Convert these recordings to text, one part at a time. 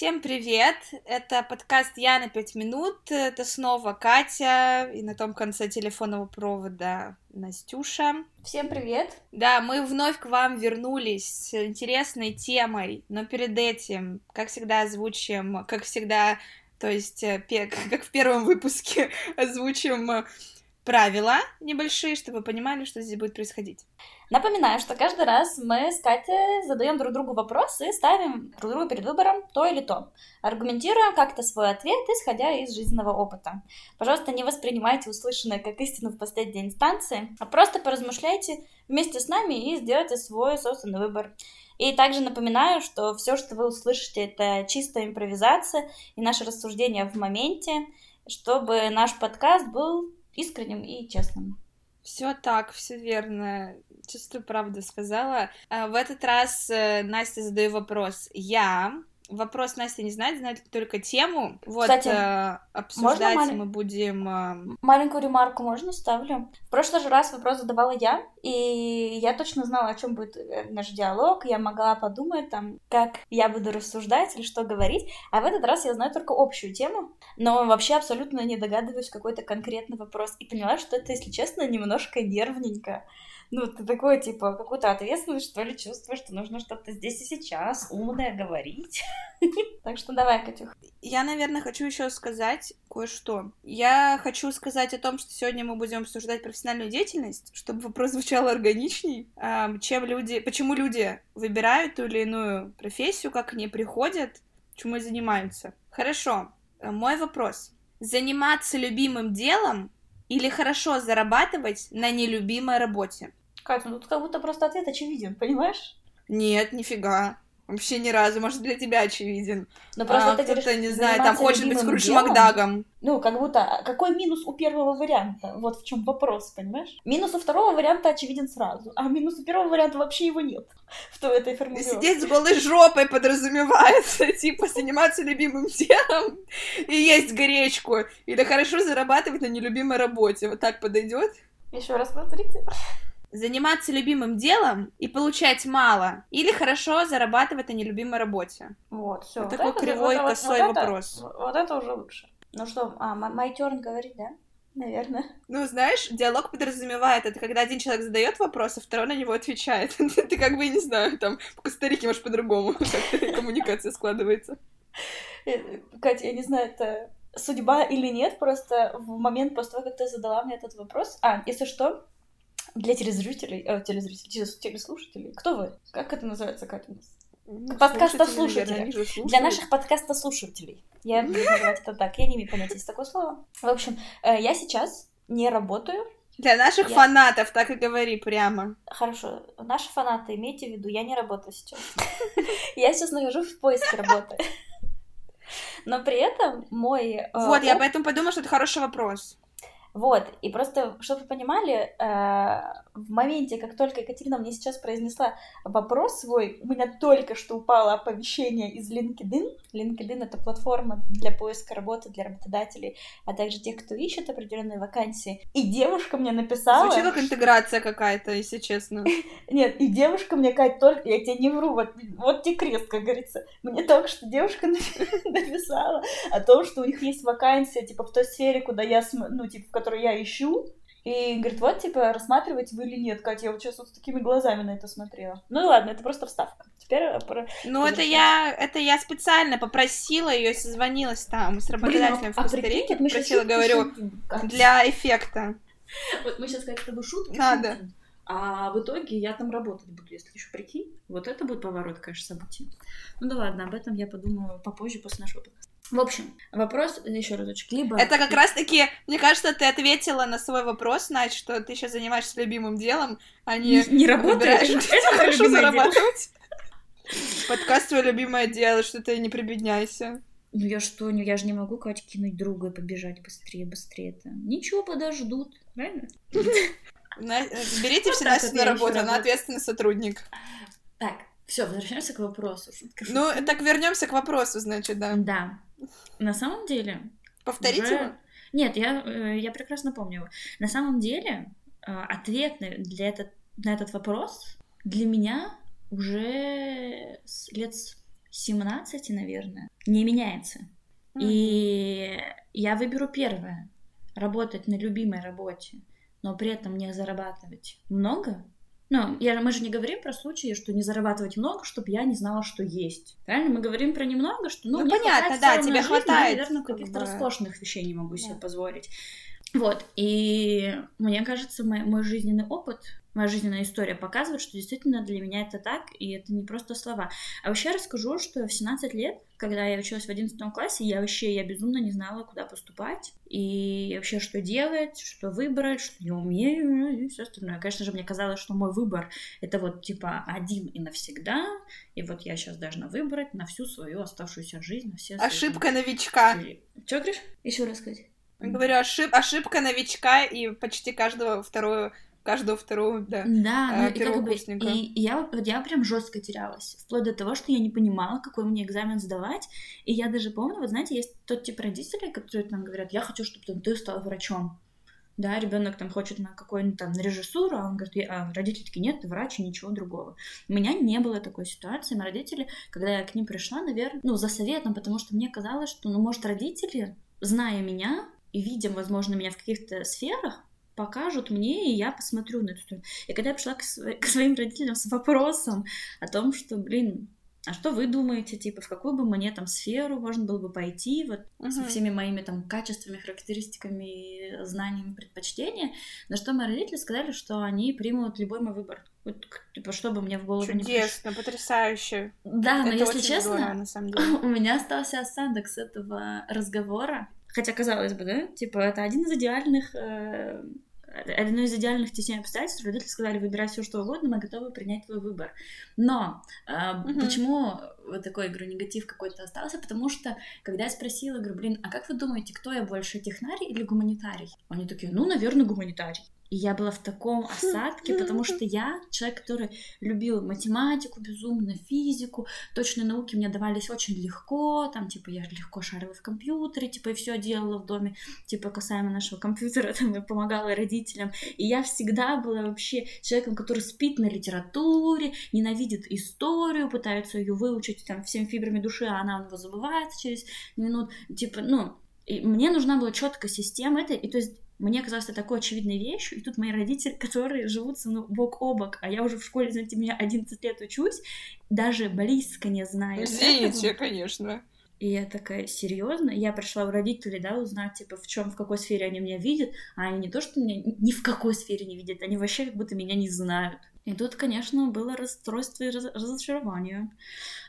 Всем привет! Это подкаст «Я на пять минут». Это снова Катя, и на том конце телефонного провода Настюша. Всем привет! Да, мы вновь к вам вернулись с интересной темой, но перед этим, как всегда, озвучим, как всегда, то есть, э, как в первом выпуске, озвучим э, правила небольшие, чтобы вы понимали, что здесь будет происходить. Напоминаю, что каждый раз мы с Катей задаем друг другу вопросы и ставим друг другу перед выбором то или то. Аргументируем как-то свой ответ, исходя из жизненного опыта. Пожалуйста, не воспринимайте услышанное как истину в последней инстанции, а просто поразмышляйте вместе с нами и сделайте свой собственный выбор. И также напоминаю, что все, что вы услышите, это чистая импровизация и наше рассуждение в моменте, чтобы наш подкаст был искренним и честным. Все так, все верно. Чистую правду сказала. А, в этот раз э, Настя задаю вопрос. Я Вопрос Настя не знает, знает только тему. Вот Кстати, э, обсуждать мал... мы будем. Э... Маленькую ремарку можно ставлю? В прошлый же раз вопрос задавала я, и я точно знала, о чем будет э, наш диалог. Я могла подумать там, как я буду рассуждать или что говорить. А в этот раз я знаю только общую тему, но вообще абсолютно не догадываюсь какой-то конкретный вопрос. И поняла, что это, если честно, немножко нервненько ну, ты такой, типа, какую-то ответственность, что ли, чувствуешь, что нужно что-то здесь и сейчас умное говорить. Так что давай, Катюх. Я, наверное, хочу еще сказать кое-что. Я хочу сказать о том, что сегодня мы будем обсуждать профессиональную деятельность, чтобы вопрос звучал органичней, чем люди, почему люди выбирают ту или иную профессию, как ней приходят, чему занимаются. Хорошо, мой вопрос. Заниматься любимым делом или хорошо зарабатывать на нелюбимой работе? Катя, ну тут как будто просто ответ очевиден, понимаешь? Нет, нифига. Вообще ни разу, может, для тебя очевиден. Но просто а, ты говоришь, не знаю, там хочет быть Скрудж Макдагом. Ну, как будто, а какой минус у первого варианта? Вот в чем вопрос, понимаешь? Минус у второго варианта очевиден сразу, а минус у первого варианта вообще его нет в той этой формулировке. Сидеть с голой жопой подразумевается, типа, заниматься любимым делом и есть гречку. Или хорошо зарабатывать на нелюбимой работе. Вот так подойдет? Еще раз повторите заниматься любимым делом и получать мало, или хорошо зарабатывать на нелюбимой работе. Вот, все. Вот, вот такой это, кривой, вот, косой вот вопрос. Это, вот это уже лучше. Ну что, а, my turn говорит, да? Наверное. Ну, знаешь, диалог подразумевает, это когда один человек задает вопрос, а второй на него отвечает. Ты как бы, не знаю, там, по Коста-Рике, может, по-другому коммуникация складывается. Э, Катя, я не знаю, это судьба или нет, просто в момент после того, как ты задала мне этот вопрос... А, если что, для телезрителей, э, телезрителей, телеслушателей. Кто вы? Как это называется, Катя? Ну, подкаста слушателей. Для наших подкаста слушателей. Я буду называть это так. Я не имею понятия, есть такое слово. В общем, э, я сейчас не работаю. Для наших я... фанатов, так и говори прямо. Хорошо. Наши фанаты, имейте в виду, я не работаю сейчас. Я сейчас нахожусь в поиске работы. Но при этом мой... Э, вот, я поэтому подумала, что это хороший вопрос. Вот, и просто, чтобы вы понимали, э, в моменте, как только Екатерина мне сейчас произнесла вопрос свой, у меня только что упало оповещение из LinkedIn. LinkedIn — это платформа для поиска работы для работодателей, а также тех, кто ищет определенные вакансии. И девушка мне написала... Звучит как интеграция какая-то, если честно. Нет, и девушка мне, Кать, только... Я тебе не вру, вот, вот тебе крест, как говорится. Мне только что девушка написала о том, что у них есть вакансия, типа, в той сфере, куда я, ну, типа, которую я ищу, и говорит, вот, типа, рассматриваете вы или нет, Катя, я вот сейчас вот с такими глазами на это смотрела. Ну ладно, это просто вставка. Теперь... Э, про... Ну, это я, это я специально попросила ее, созвонилась там с работодателем Блин, в Коста-Рике, попросила, говорю, для эффекта. Вот мы сейчас, как с тобой шутки Надо. А в итоге я там работать буду, если еще прикинь. Вот это будет поворот, конечно, событий. Ну да ладно, об этом я подумаю попозже, после нашего подкаста. В общем, вопрос еще разочек. Либо... Это как раз-таки, мне кажется, ты ответила на свой вопрос, Надь, что ты сейчас занимаешься любимым делом, а не... Не, не работаешь? Это хорошо зарабатывать. Подкаст твое любимое дело, что ты не прибедняйся. Ну я что, ну я же не могу, Катя, кинуть друга и побежать быстрее, быстрее это. Ничего, подождут, правильно? Берите всегда на работу, она ответственный сотрудник. Так, все, возвращаемся к вопросу. Ну, так вернемся к вопросу, значит, да. Да. На самом деле... Повторите уже... его? Нет, я, э, я прекрасно помню. На самом деле, э, ответ для этот, на этот вопрос для меня уже лет 17, наверное, не меняется. Mm-hmm. И я выберу первое. Работать на любимой работе, но при этом не зарабатывать много. Ну, я, мы же не говорим про случаи, что не зарабатывать много, чтобы я не знала, что есть. Правильно? Мы говорим про немного, что, ну, ну понятно, да, тебе жизнь, хватает. Я, наверное, каких-то роскошных вещей не могу да. себе позволить. Вот, и мне кажется, мой, мой жизненный опыт моя жизненная история показывает, что действительно для меня это так, и это не просто слова. А вообще расскажу, что в 17 лет, когда я училась в 11 классе, я вообще, я безумно не знала, куда поступать, и вообще, что делать, что выбрать, что я умею, и все остальное. Конечно же, мне казалось, что мой выбор — это вот, типа, один и навсегда, и вот я сейчас должна выбрать на всю свою оставшуюся жизнь, на все Ошибка свои... новичка. Что говоришь? Еще раз сказать. Говорю, ошиб... ошибка новичка, и почти каждого вторую каждого второго, да, да э, ну, и, как бы, и, и я, я прям жестко терялась, вплоть до того, что я не понимала, какой мне экзамен сдавать, и я даже помню, вот знаете, есть тот тип родителей, которые там говорят, я хочу, чтобы там, ты стал врачом, да, ребенок там хочет на какую-нибудь там на режиссуру, а он говорит, а родители такие, нет, ты врач и ничего другого. У меня не было такой ситуации, мои родители, когда я к ним пришла, наверное, ну, за советом, потому что мне казалось, что, ну, может, родители, зная меня и видя, возможно, меня в каких-то сферах, покажут мне, и я посмотрю на эту сторону. И когда я пришла к, сво- к своим родителям с вопросом о том, что, блин, а что вы думаете, типа, в какую бы мне там сферу можно было бы пойти, вот uh-huh. со всеми моими там качествами, характеристиками, знаниями, предпочтения, на что мои родители сказали, что они примут любой мой выбор. Вот, типа, что бы мне в голову Чудесно, не Чудесно, потрясающе. Да, Это но если честно, здорово, на самом деле. у меня остался осадок с этого разговора. Хотя, казалось бы, да, типа, это один из идеальных э, одно из идеальных теснее обстоятельств, родители сказали, выбирай все что угодно, мы готовы принять твой выбор. Но э, угу. почему вот такой, говорю, негатив какой-то остался? Потому что, когда я спросила, говорю, блин, а как вы думаете, кто я больше, технарий или гуманитарий? Они такие, ну, наверное, гуманитарий. И я была в таком осадке, потому что я человек, который любил математику безумно, физику, точные науки мне давались очень легко, там, типа, я легко шарила в компьютере, типа, и все делала в доме, типа, касаемо нашего компьютера, там, я помогала родителям. И я всегда была вообще человеком, который спит на литературе, ненавидит историю, пытается ее выучить, там, всеми фибрами души, а она у него забывается через минут, типа, ну, и мне нужна была четкая система это, и то есть мне казалось это такой очевидной вещью, и тут мои родители, которые живут со мной бок о бок, а я уже в школе, знаете, меня 11 лет учусь, даже близко не знаю. Извините, конечно. И я такая, серьезно? Я пришла у родителей, да, узнать, типа, в чем, в какой сфере они меня видят, а они не то, что меня ни в какой сфере не видят, они вообще как будто меня не знают. И тут, конечно, было расстройство и разочарование,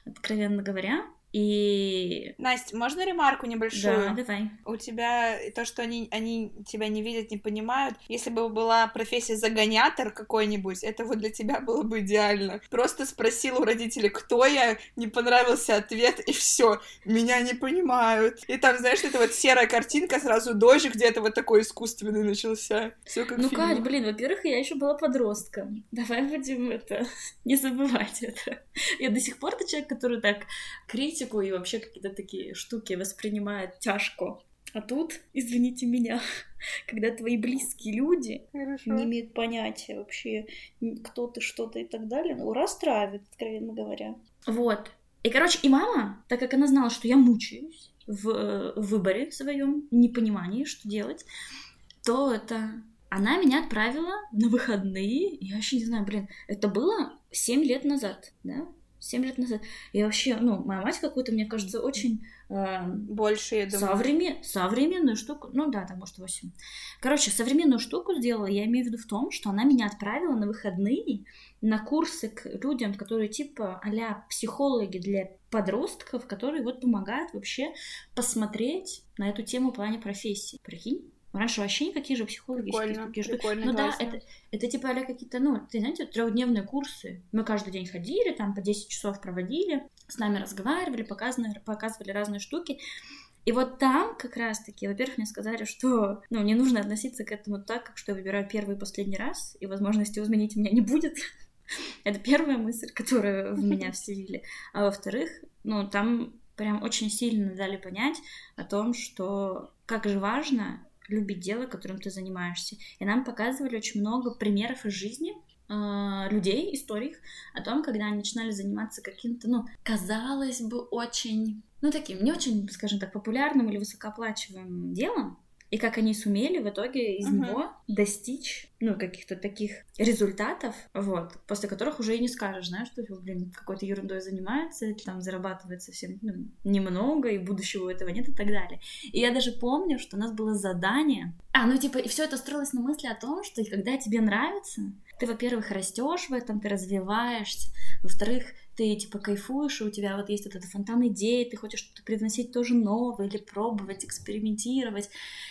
откровенно говоря. И... Настя, можно ремарку небольшую? Да, давай. У тебя то, что они, они тебя не видят, не понимают. Если бы была профессия загонятор какой-нибудь, это вот для тебя было бы идеально. Просто спросил у родителей, кто я, не понравился ответ, и все. Меня не понимают. И там, знаешь, это вот серая картинка, сразу дождь где-то вот такой искусственный начался. Все как Ну. Кать, блин, во-первых, я еще была подростком. Давай будем это... Не забывать это. Я до сих пор тот человек, который так критик критику и вообще какие-то такие штуки воспринимает тяжко. А тут, извините меня, когда твои близкие люди Хорошо. не имеют понятия вообще, кто ты, что ты и так далее, ну, расстраивает, откровенно говоря. Вот. И, короче, и мама, так как она знала, что я мучаюсь в, э, в выборе своем, непонимании, что делать, то это... Она меня отправила на выходные, я вообще не знаю, блин, это было 7 лет назад, да? 7 лет назад. И вообще, ну, моя мать какую-то, мне кажется, очень... Э, Больше, я думаю. Современ... Современную штуку, ну да, там, может, 8. Короче, современную штуку сделала, я имею в виду в том, что она меня отправила на выходные на курсы к людям, которые типа а психологи для подростков, которые вот помогают вообще посмотреть на эту тему в плане профессии. Прикинь? Раньше вообще никакие же психологические прикольно, штуки. Прикольно, ну да, это, это типа а какие-то, ну, ты знаете, трехдневные курсы. Мы каждый день ходили, там по 10 часов проводили, с нами разговаривали, показывали, показывали разные штуки. И вот там как раз-таки, во-первых, мне сказали, что ну, не нужно относиться к этому так, как что я выбираю первый и последний раз, и возможности изменить меня не будет. Это первая мысль, которую в меня вселили. А во-вторых, ну, там прям очень сильно дали понять о том, что как же важно любить дело, которым ты занимаешься. И нам показывали очень много примеров из жизни э, людей, историй о том, когда они начинали заниматься каким-то, ну, казалось бы, очень, ну, таким, не очень, скажем так, популярным или высокооплачиваемым делом, и как они сумели в итоге из uh-huh. него достичь, ну, каких-то таких результатов, вот, после которых уже и не скажешь, знаешь, что, блин, какой-то ерундой занимается, там зарабатывает совсем ну, немного, и будущего у этого нет и так далее. И я даже помню, что у нас было задание, а, ну, типа, и все это строилось на мысли о том, что когда тебе нравится, ты, во-первых, растешь в этом, ты развиваешься, во-вторых, ты типа кайфуешь, и у тебя вот есть вот этот фонтан идей, ты хочешь что-то привносить тоже новое или пробовать, экспериментировать.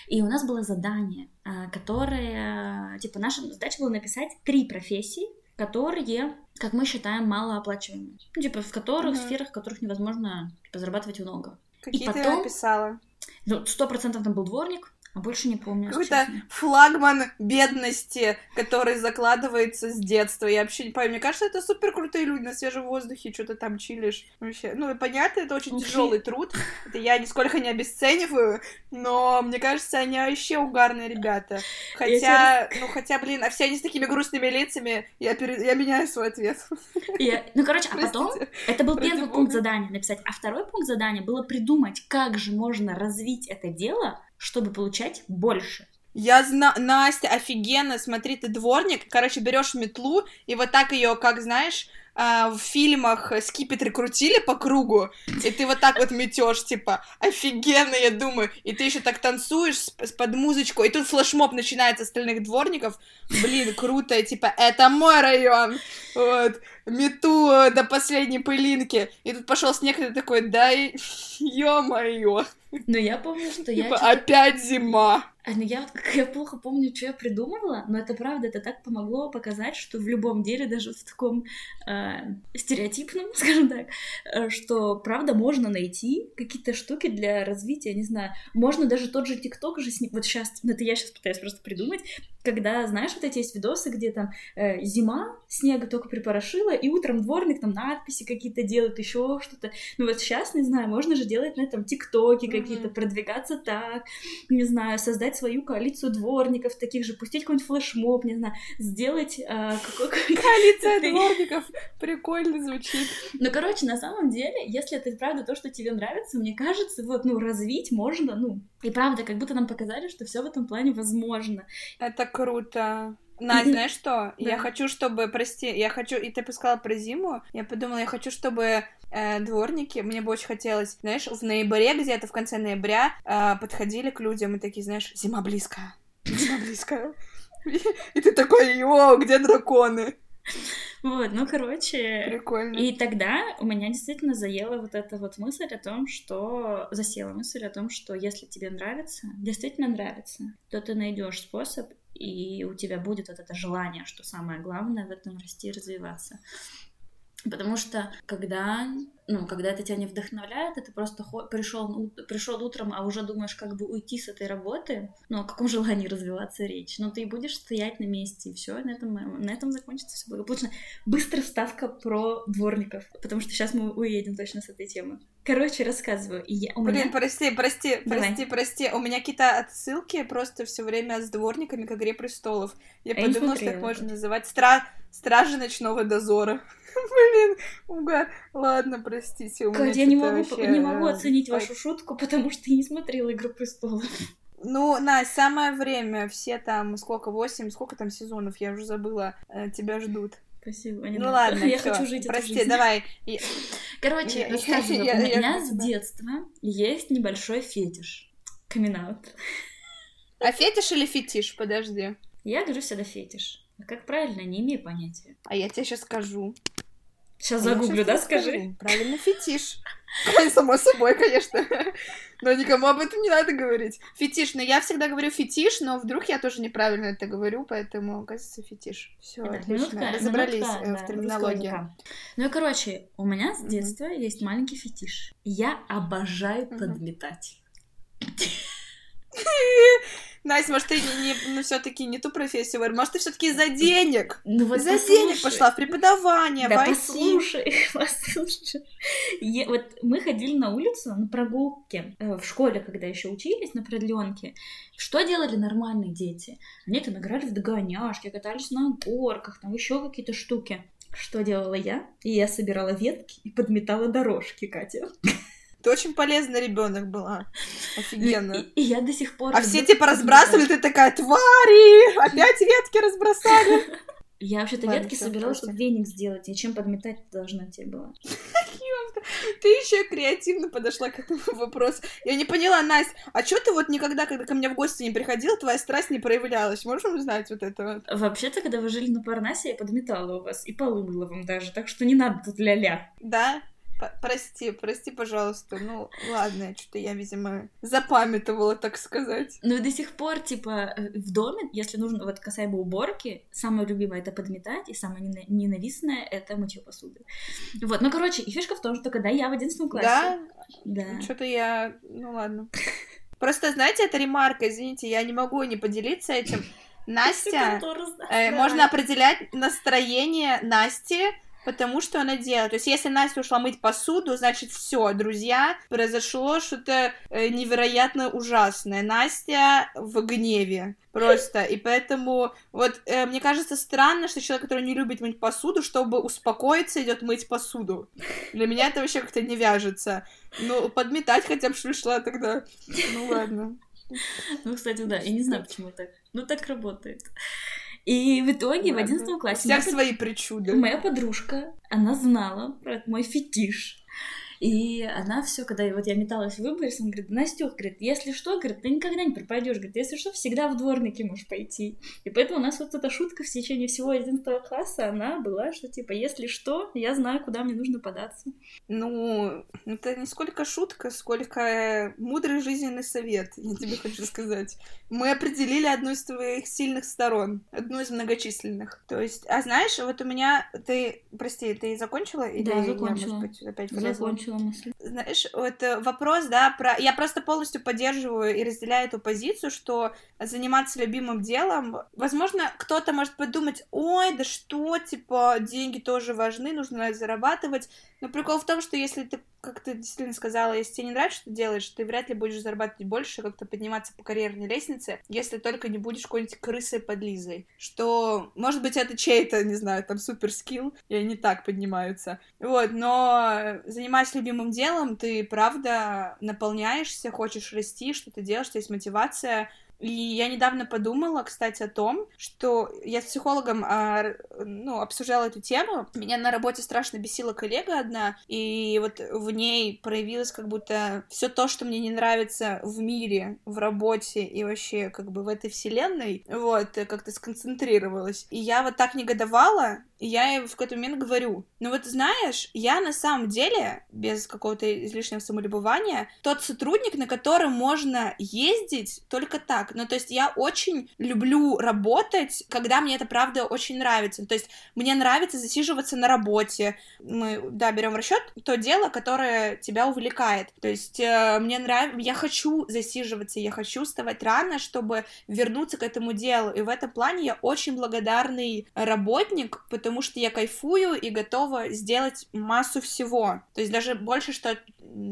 И у нас было задание, а, которое, типа, наша задача была написать три профессии, которые, как мы считаем, малооплачиваемые. Ну, типа, в которых, mm-hmm. сферах, в которых невозможно типа, зарабатывать много. Какие и потом, ты написала? Ну, сто процентов там был дворник, больше не помню. Какой-то флагман бедности, который закладывается с детства. Я вообще не помню. Мне кажется, это супер крутые люди на свежем воздухе, что-то там чилишь. Вообще. Ну, понятно, это очень тяжелый труд. Это я нисколько не обесцениваю, но мне кажется, они вообще угарные ребята. Хотя, ну, хотя, блин, а все они с такими грустными лицами, я, пере... я меняю свой ответ. Я... Ну, короче, а потом, это был первый пункт задания написать, а второй пункт задания было придумать, как же можно развить это дело, чтобы получать больше. Я знаю, Настя, офигенно, смотри, ты дворник, короче, берешь метлу и вот так ее, как знаешь, а, в фильмах скипетры крутили по кругу, и ты вот так вот метешь, типа, офигенно, я думаю, и ты еще так танцуешь с, под музычку, и тут флешмоб начинается остальных дворников, блин, круто, типа, это мой район, вот, мету до последней пылинки, и тут пошел снег, и ты такой, да, ё-моё. Но я помню, что я... Типа, опять зима. А, ну я вот как я плохо помню, что я придумывала, но это правда, это так помогло показать, что в любом деле, даже в таком э, стереотипном, скажем так, э, что правда можно найти какие-то штуки для развития, не знаю, можно даже тот же ТикТок же, вот сейчас, ну это я сейчас пытаюсь просто придумать, когда, знаешь, вот эти есть видосы, где там э, зима, снега только припорошила, и утром дворник там надписи какие-то делает, еще что-то. Ну вот сейчас, не знаю, можно же делать на этом ТикТоке mm-hmm. какие-то, продвигаться так, не знаю, создать свою коалицию дворников, таких же, пустить какой-нибудь флешмоб, не знаю, сделать э, Коалиция дворников, прикольно звучит. Ну, короче, на самом деле, если это правда то, что тебе нравится, мне кажется, вот, ну, развить можно, ну, и правда, как будто нам показали, что все в этом плане возможно. Это круто. Надь, знаешь что? Я хочу, чтобы, прости, я хочу, и ты сказала про зиму, я подумала, я хочу, чтобы э, дворники, мне бы очень хотелось, знаешь, в ноябре, где-то в конце ноября, э, подходили к людям и такие, знаешь, зима близко, зима близко. И ты такой, йо, где драконы? Вот, ну, короче... Прикольно. И тогда у меня действительно заела вот эта вот мысль о том, что... Засела мысль о том, что если тебе нравится, действительно нравится, то ты найдешь способ, и у тебя будет вот это желание, что самое главное в этом расти и развиваться. Потому что когда ну, когда это тебя не вдохновляет, ты просто пришел, пришел утром, а уже думаешь, как бы уйти с этой работы, ну, о каком желании развиваться речь, но ты будешь стоять на месте, и все, на этом, на этом закончится все благополучно. Быстрая вставка про дворников, потому что сейчас мы уедем точно с этой темы. Короче, рассказываю. И я, у Блин, меня... прости, прости, Давай. прости, прости. У меня какие-то отсылки просто все время с дворниками к «Игре престолов». Я а подумала, что их можно называть стра... «Стражи ночного дозора». Блин, угар. Ладно, простите. У Кать, я не могу, вообще... не могу э, оценить вашу шутку, потому что я не смотрела «Игру престолов». Ну, на самое время. Все там, сколько, восемь, сколько там сезонов, я уже забыла, э, тебя ждут. Спасибо. Не ну надо. ладно, я всё. хочу жить Прости, эту жизнь. давай. Короче, я, рассказываю. Я, у меня я, с детства есть небольшой фетиш. камин А фетиш или фетиш? Подожди. Я говорю всегда фетиш. А как правильно, не имею понятия. А я тебе сейчас скажу. Сейчас а загуглю, да, скажи? Скажу. Правильно, фетиш. Само собой, конечно. Но никому об этом не надо говорить. Фетиш. Но я всегда говорю фетиш, но вдруг я тоже неправильно это говорю, поэтому, оказывается, фетиш. Все, отлично. Минутка, Разобрались минутка, э, в терминологии. Ну и, короче, у меня с детства mm-hmm. есть маленький фетиш. Я обожаю mm-hmm. подметать. Настя, может, ты не, не, ну, все-таки не ту профессию выбрала, может, ты все-таки из-за денег? Ну вот из-за послушай. денег пошла в преподавание, Да в послушай, послушай. Я- вот мы ходили на улицу на прогулки э, в школе, когда еще учились на продленке. Что делали нормальные дети? Они там играли в догоняшки, катались на горках, там еще какие-то штуки. Что делала я? И я собирала ветки и подметала дорожки, Катя. Ты очень полезный ребенок была. Офигенно. И, и я до сих пор... А все типа разбрасывали, ты такая, твари! Опять ветки разбросали. Я вообще-то ветки собирала, чтобы веник сделать, и чем подметать должна тебе была. Ты еще креативно подошла к этому вопросу. Я не поняла, Настя, а что ты вот никогда, когда ко мне в гости не приходила, твоя страсть не проявлялась? Можем узнать вот это вот? Вообще-то, когда вы жили на Парнасе, я подметала у вас и полы мыла вам даже, так что не надо тут ля-ля. Да? Прости, прости, пожалуйста. Ну, ладно, что-то я, видимо, запамятовала, так сказать. Ну и до сих пор, типа, э, в доме, если нужно, вот касаемо уборки, самое любимое это подметать, и самое нена- ненавистное это мытье посуды. Вот, ну, короче, и фишка в том, что когда я в 11 классе... Да? Да. Что-то я... Ну, ладно. Просто, знаете, это ремарка, извините, я не могу не поделиться этим. Настя... Э, можно определять настроение Насти, потому что она делает. То есть, если Настя ушла мыть посуду, значит, все, друзья, произошло что-то э, невероятно ужасное. Настя в гневе просто. И поэтому, вот, э, мне кажется, странно, что человек, который не любит мыть посуду, чтобы успокоиться, идет мыть посуду. Для меня это вообще как-то не вяжется. Ну, подметать хотя бы шла тогда. Ну, ладно. Ну, кстати, да, я не знаю, почему так. Ну, так работает. И в итоге в Ладно. 11 У классе... всех моя свои причуды. Моя подружка, она знала про мой фетиш. И она все, когда вот я металась в выборе, она говорит, Настюх, говорит, если что, говорит, ты никогда не пропадешь, говорит, если что, всегда в дворники можешь пойти. И поэтому у нас вот эта шутка в течение всего 11 класса, она была, что типа, если что, я знаю, куда мне нужно податься. Ну, это не сколько шутка, сколько мудрый жизненный совет, я тебе хочу сказать. Мы определили одну из твоих сильных сторон, одну из многочисленных. То есть, а знаешь, вот у меня, ты, прости, ты закончила? Или Да, я, закончила. может быть, опять влезла? Закончила мысль. Знаешь, вот э, вопрос, да, про... Я просто полностью поддерживаю и разделяю эту позицию, что заниматься любимым делом, возможно, кто-то может подумать, ой, да что, типа, деньги тоже важны, нужно зарабатывать. Но прикол в том, что если ты, как ты действительно сказала, если тебе не нравится, что ты делаешь, ты вряд ли будешь зарабатывать больше, как-то подниматься по карьерной лестнице, если только не будешь какой-нибудь крысой под Лизой. Что, может быть, это чей-то, не знаю, там супер скилл, и они так поднимаются. Вот, но занимаясь любимым делом, ты правда наполняешься, хочешь расти, что-то делаешь, у тебя есть мотивация. И я недавно подумала, кстати, о том, что я с психологом а, ну, обсуждала эту тему. Меня на работе страшно бесила коллега одна, и вот в ней проявилось как будто все то, что мне не нравится в мире, в работе и вообще как бы в этой вселенной, вот, как-то сконцентрировалась. И я вот так негодовала, и я в какой-то момент говорю, ну вот знаешь, я на самом деле, без какого-то излишнего самолюбования, тот сотрудник, на котором можно ездить только так. Ну, то есть я очень люблю работать, когда мне это правда очень нравится. То есть мне нравится засиживаться на работе. Мы, да, берем в расчет то дело, которое тебя увлекает. То есть э, мне нравится, я хочу засиживаться, я хочу вставать рано, чтобы вернуться к этому делу. И в этом плане я очень благодарный работник, потому что я кайфую и готова сделать массу всего. То есть даже больше, что,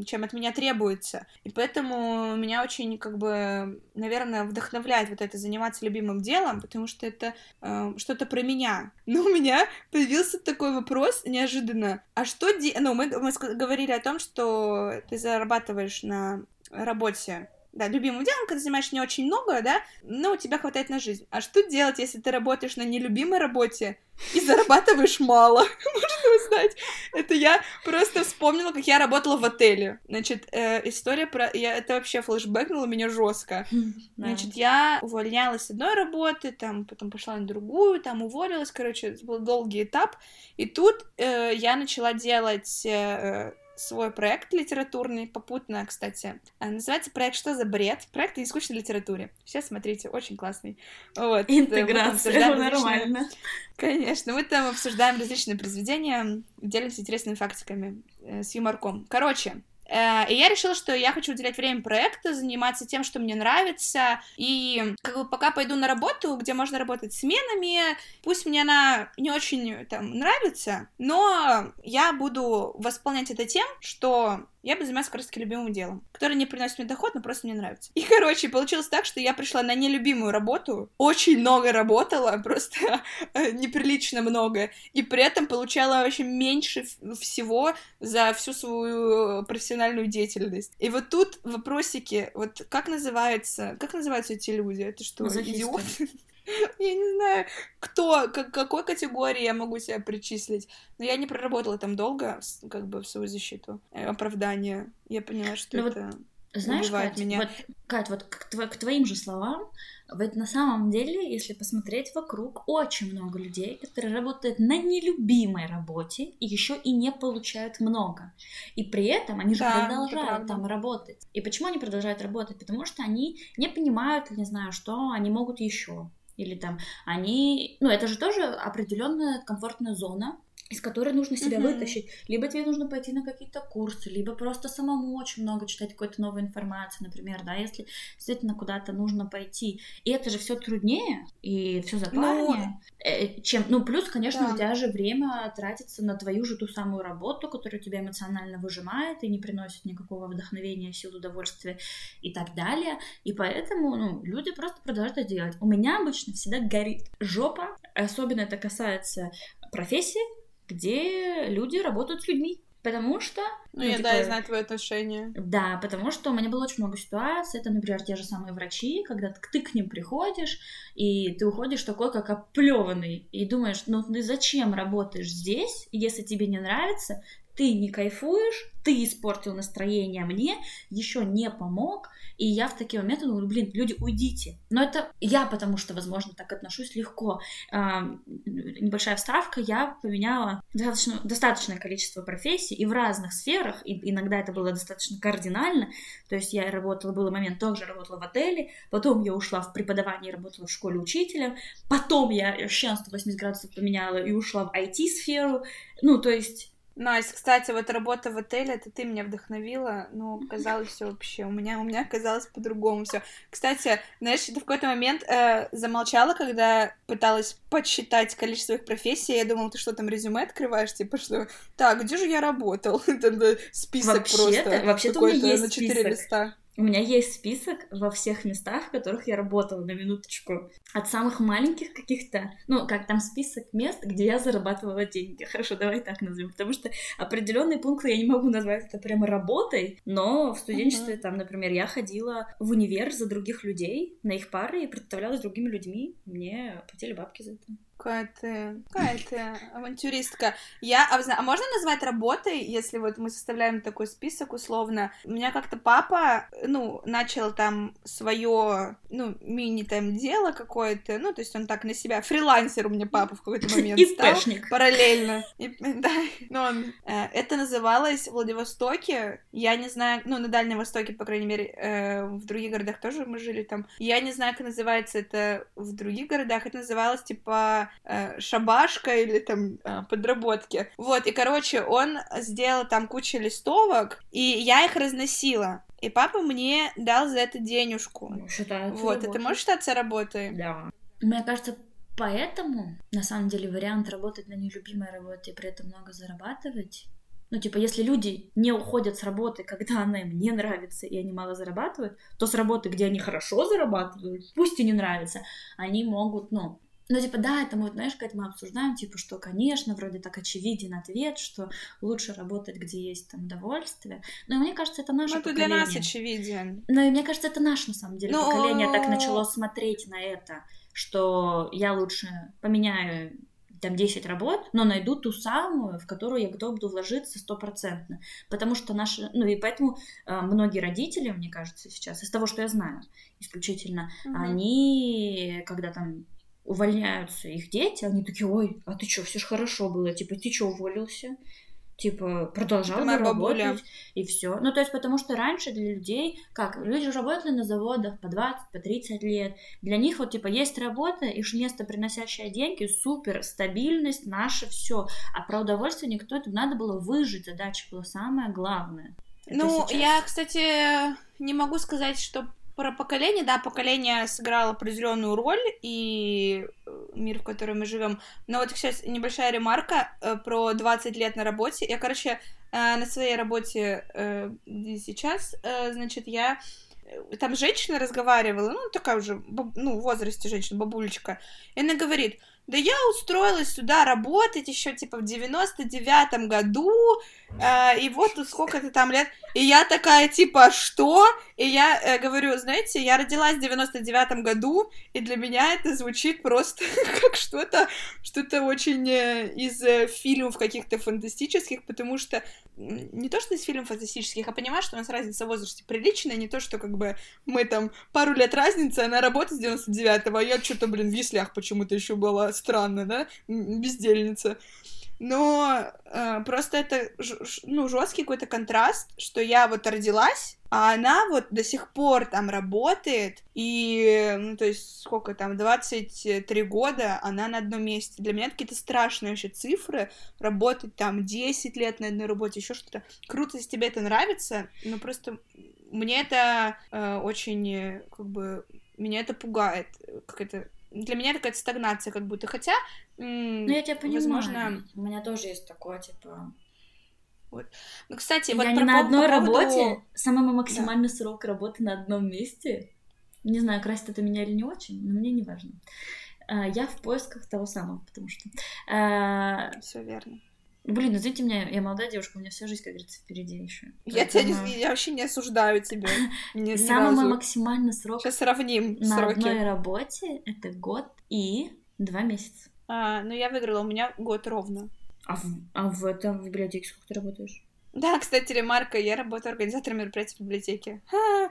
чем от меня требуется. И поэтому меня очень, как бы, наверное, вдохновляет вот это заниматься любимым делом, потому что это э, что-то про меня. Но у меня появился такой вопрос неожиданно. А что... Де... Ну, мы, мы говорили о том, что ты зарабатываешь на работе да, любимым делом, когда занимаешь не очень много, да, но у тебя хватает на жизнь. А что делать, если ты работаешь на нелюбимой работе и зарабатываешь мало? Можно узнать? Это я просто вспомнила, как я работала в отеле. Значит, э, история про... Я... Это вообще флешбэкнуло меня жестко. Значит, я увольнялась с одной работы, там, потом пошла на другую, там, уволилась, короче, это был долгий этап. И тут э, я начала делать э, свой проект литературный, попутно, кстати. А, Называется проект «Что за бред?» Проект о нескучной литературе. Сейчас смотрите, очень классный. Вот. Там Интеграция, различные- нормально. Конечно, мы там обсуждаем различные произведения, делимся интересными фактиками э, с юморком. Короче, Э, и я решила, что я хочу уделять время проекту, заниматься тем, что мне нравится, и как бы пока пойду на работу, где можно работать сменами, пусть мне она не очень там нравится, но я буду восполнять это тем, что я бы заниматься как раз таки любимым делом, которое не приносит мне доход, но просто мне нравится. И, короче, получилось так, что я пришла на нелюбимую работу, очень много работала, просто э, неприлично много, и при этом получала вообще меньше всего за всю свою профессиональную деятельность. И вот тут вопросики, вот как называется, как называются эти люди? Это что, идиоты? Я не знаю, кто, к какой категории я могу себя причислить. Но я не проработала там долго, как бы в свою защиту, э, оправдание. Я поняла, что ну, это... Вот... Знаешь, Кать, меня. Вот, Кать, вот к, тво- к твоим же словам, ведь на самом деле, если посмотреть вокруг, очень много людей, которые работают на нелюбимой работе и еще и не получают много. И при этом они же да, продолжают там работать. И почему они продолжают работать? Потому что они не понимают, не знаю, что они могут еще или там они, ну это же тоже определенная комфортная зона, из которой нужно себя uh-huh. вытащить. Либо тебе нужно пойти на какие-то курсы, либо просто самому очень много читать какой-то новой информации, например, да, если действительно куда-то нужно пойти. И это же все труднее и все запарнее, ну, чем, ну, плюс, конечно, да. у тебя же время тратится на твою же ту самую работу, которая тебя эмоционально выжимает и не приносит никакого вдохновения, сил, удовольствия и так далее. И поэтому, ну, люди просто продолжают это делать. У меня обычно всегда горит жопа, особенно это касается профессии, где люди работают с людьми. Потому что... Ну, ну я, типа, да, я знаю твое отношение. Да, потому что у меня было очень много ситуаций. Это, например, те же самые врачи, когда ты к ним приходишь, и ты уходишь такой, как оплеванный, и думаешь, ну ты зачем работаешь здесь, если тебе не нравится, ты не кайфуешь, ты испортил настроение мне, еще не помог, и я в такие моменты думаю, блин, люди, уйдите. Но это я, потому что, возможно, так отношусь легко. А, небольшая вставка, я поменяла достаточно, достаточное количество профессий и в разных сферах, и иногда это было достаточно кардинально, то есть я работала, был момент, тоже работала в отеле, потом я ушла в преподавание, работала в школе учителем, потом я вообще на 180 градусов поменяла и ушла в IT-сферу, ну, то есть Настя, кстати, вот работа в отеле, это ты меня вдохновила, но казалось все вообще, у меня, у меня казалось по-другому все. Кстати, знаешь, ты в какой-то момент э, замолчала, когда пыталась подсчитать количество их профессий, я думала, ты что там резюме открываешь, типа что, так, где же я работал? Список вообще просто. Вообще-то у меня есть на четыре листа. У меня есть список во всех местах, в которых я работала, на минуточку. От самых маленьких каких-то, ну, как там список мест, где я зарабатывала деньги. Хорошо, давай так назовем, потому что определенные пункты я не могу назвать это прямо работой, но в студенчестве uh-huh. там, например, я ходила в универ за других людей, на их пары и представлялась другими людьми. Мне платили бабки за это. Какая ты, какая ты авантюристка. Я, а, а можно назвать работой, если вот мы составляем такой список условно? У меня как-то папа, ну, начал там свое, ну, мини там дело какое-то, ну, то есть он так на себя, фрилансер у меня папа в какой-то момент стал. Параллельно. И, да, но он, э, это называлось в Владивостоке, я не знаю, ну, на Дальнем Востоке, по крайней мере, э, в других городах тоже мы жили там. Я не знаю, как называется это в других городах, это называлось, типа, э, шабашка или там э, подработки. Вот, и, короче, он сделал там кучу листовок, и я их разносила. И папа мне дал за это денежку. Ну, считается вот, работой. это может считаться работой? Да. Мне кажется, поэтому, на самом деле, вариант работать на нелюбимой работе и при этом много зарабатывать ну, типа, если люди не уходят с работы, когда она им не нравится, и они мало зарабатывают, то с работы, где они хорошо зарабатывают, пусть и не нравится, они могут, ну, ну, типа, да, это мы, знаешь, как мы обсуждаем, типа, что, конечно, вроде так очевиден ответ, что лучше работать, где есть там удовольствие. Но мне кажется, это наше ну, это поколение. для нас очевиден. Но и мне кажется, это наше, на самом деле, Но... поколение так начало смотреть на это, что я лучше поменяю там 10 работ, но найду ту самую, в которую я готова буду вложиться стопроцентно. Потому что наши... Ну и поэтому э, многие родители, мне кажется, сейчас, из того, что я знаю, исключительно, угу. они, когда там увольняются их дети, они такие, ой, а ты что, все же хорошо было, типа, ты что, уволился? Типа, продолжал работать, и все. Ну, то есть, потому что раньше для людей, как, люди работали на заводах по 20, по 30 лет, для них вот, типа, есть работа, и место, приносящее деньги, супер, стабильность, наше все. А про удовольствие никто, это надо было выжить, задача была самая главная. Ну, я, кстати, не могу сказать, что про поколение, да, поколение сыграло определенную роль и э, мир, в котором мы живем. Но вот сейчас небольшая ремарка э, про 20 лет на работе. Я, короче, э, на своей работе, сейчас, значит, я там женщина разговаривала, ну, такая уже, ну, в возрасте женщина, бабулечка, и она говорит, да я устроилась сюда работать еще типа в 99-м году, э, и вот сколько-то там лет. И я такая типа, что? И я э, говорю, знаете, я родилась в 99-м году, и для меня это звучит просто как что-то, что-то очень э, из э, фильмов каких-то фантастических, потому что не то, что из фильмов фантастических, а понимаешь, что у нас разница в возрасте приличная, не то, что как бы мы там пару лет разница, она работает с 99-го, а я что-то, блин, в яслях почему-то еще была странно, да, бездельница. Но э, просто это ну, жесткий какой-то контраст, что я вот родилась, а она вот до сих пор там работает, и, ну, то есть, сколько там, 23 года она на одном месте. Для меня какие-то страшные вообще цифры, работать там 10 лет на одной работе, еще что-то. Круто, если тебе это нравится, но просто мне это э, очень, как бы, меня это пугает, как это для меня это какая-то стагнация как будто. Хотя, ну, я тебя понимаю. Возможно... У меня тоже есть такое, типа... Вот. Ну, кстати, я вот не на одной по поводу... работе, самый максимальный да. срок работы на одном месте. Не знаю, красит это меня или не очень, но мне не важно. А, я в поисках того самого, потому что... А, Все верно. Блин, извините меня, я молодая девушка, у меня вся жизнь, как говорится, впереди еще. Я Поэтому... тебя не, я вообще не осуждаю тебя. Ни, Самый мой максимальный срок. Сейчас сравним на сроки. одной работе это год и два месяца. А, ну я выиграла, у меня год ровно. А в, а в этом в библиотеке сколько ты работаешь? Да, кстати, ремарка, я работаю организатором мероприятий в библиотеке. Ха!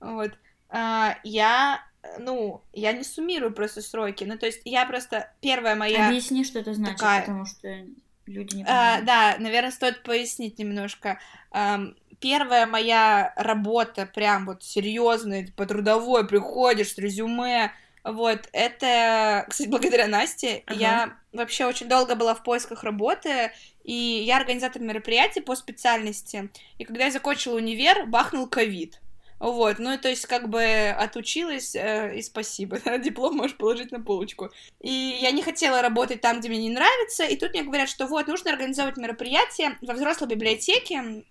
Вот. А, я ну, я не суммирую просто сроки. Ну, то есть я просто первая моя... Объясни, что это значит, такая... потому что люди не понимают. А, да, наверное, стоит пояснить немножко. Первая моя работа, прям вот серьезная, по трудовой, приходишь с резюме, вот, это, кстати, благодаря Насте, ага. я вообще очень долго была в поисках работы, и я организатор мероприятий по специальности. И когда я закончила универ, бахнул ковид. Вот, ну, то есть, как бы отучилась, э, и спасибо, диплом можешь положить на полочку. И я не хотела работать там, где мне не нравится, и тут мне говорят, что вот, нужно организовать мероприятие во взрослой библиотеке,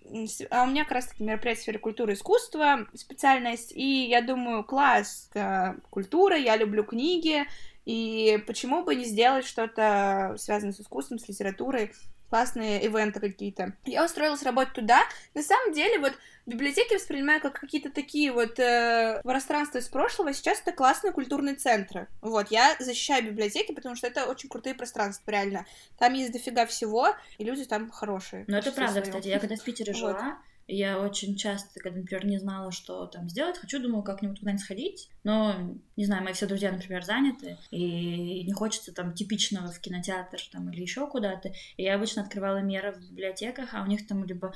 а у меня как раз-таки мероприятие в сфере культуры и искусства, специальность, и я думаю, класс, культура, я люблю книги, и почему бы не сделать что-то связанное с искусством, с литературой, классные ивенты какие-то. Я устроилась работать туда. На самом деле, вот библиотеки воспринимаю как какие-то такие вот э, пространства из прошлого. Сейчас это классные культурные центры. Вот, я защищаю библиотеки, потому что это очень крутые пространства, реально. Там есть дофига всего, и люди там хорошие. Ну, это правда, своем. кстати. Я когда в Питере жила, вот. Я очень часто, когда, например, не знала, что там сделать, хочу, думаю, как-нибудь куда-нибудь сходить, но, не знаю, мои все друзья, например, заняты, и не хочется там типичного в кинотеатр там или еще куда-то, и я обычно открывала меры в библиотеках, а у них там либо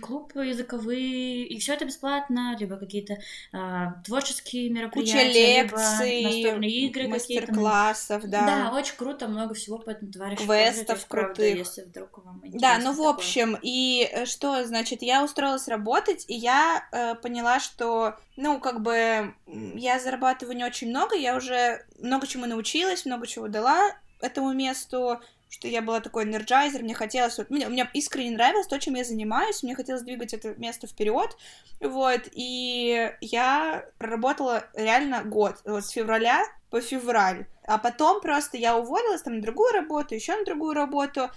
клуб языковые, и все это бесплатно, либо какие-то а, творческие мероприятия, Куча лекций, либо настольные игры мастер-классов, да. Да, очень круто, много всего, поэтому товарищ Квестов крутых. Правда, если вдруг вам Да, ну, в общем, и э, что, значит, я устроила устроилась работать, и я э, поняла, что, ну, как бы, я зарабатываю не очень много, я уже много чему научилась, много чего дала этому месту, что я была такой энерджайзер, мне хотелось, вот, мне, мне искренне нравилось то, чем я занимаюсь, мне хотелось двигать это место вперед, вот, и я проработала реально год, вот с февраля по февраль. А потом просто я уволилась там на другую работу, еще на другую работу.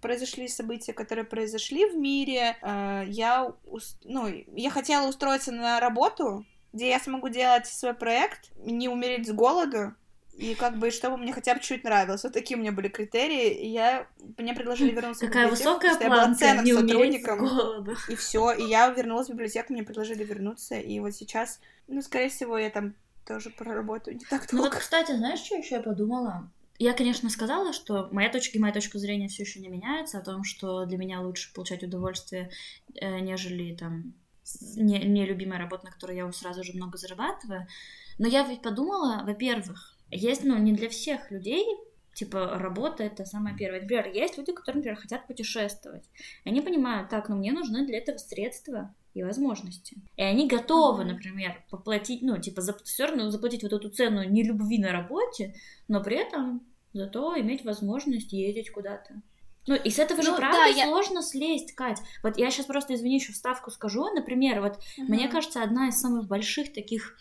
Произошли события, которые произошли в мире. Э, я, ну, я хотела устроиться на работу, где я смогу делать свой проект, не умереть с голоду, и как бы, чтобы мне хотя бы чуть нравилось. Вот такие у меня были критерии, и я... мне предложили вернуться Какая в библиотеку, высокая планка, я была ценным сотрудником. И все, и я вернулась в библиотеку, мне предложили вернуться, и вот сейчас, ну, скорее всего, я там тоже проработаю не так долго. Ну вот, кстати, знаешь, что еще я подумала? Я, конечно, сказала, что моя точка и моя точка зрения все еще не меняется, о том, что для меня лучше получать удовольствие, э, нежели там не, нелюбимая работа, на которой я сразу же много зарабатываю. Но я ведь подумала, во-первых, есть, ну, не для всех людей типа, работа — это самое первое. Например, есть люди, которые, например, хотят путешествовать. И они понимают, так, ну, мне нужны для этого средства. и возможности. И они готовы, например, поплатить, ну, типа, за, все равно заплатить вот эту цену не любви на работе, но при этом зато иметь возможность ездить куда-то. Ну, и с этого же, ну, правда, да, сложно я... слезть, Кать. Вот я сейчас просто, извини, еще вставку скажу. Например, вот угу. мне кажется, одна из самых больших таких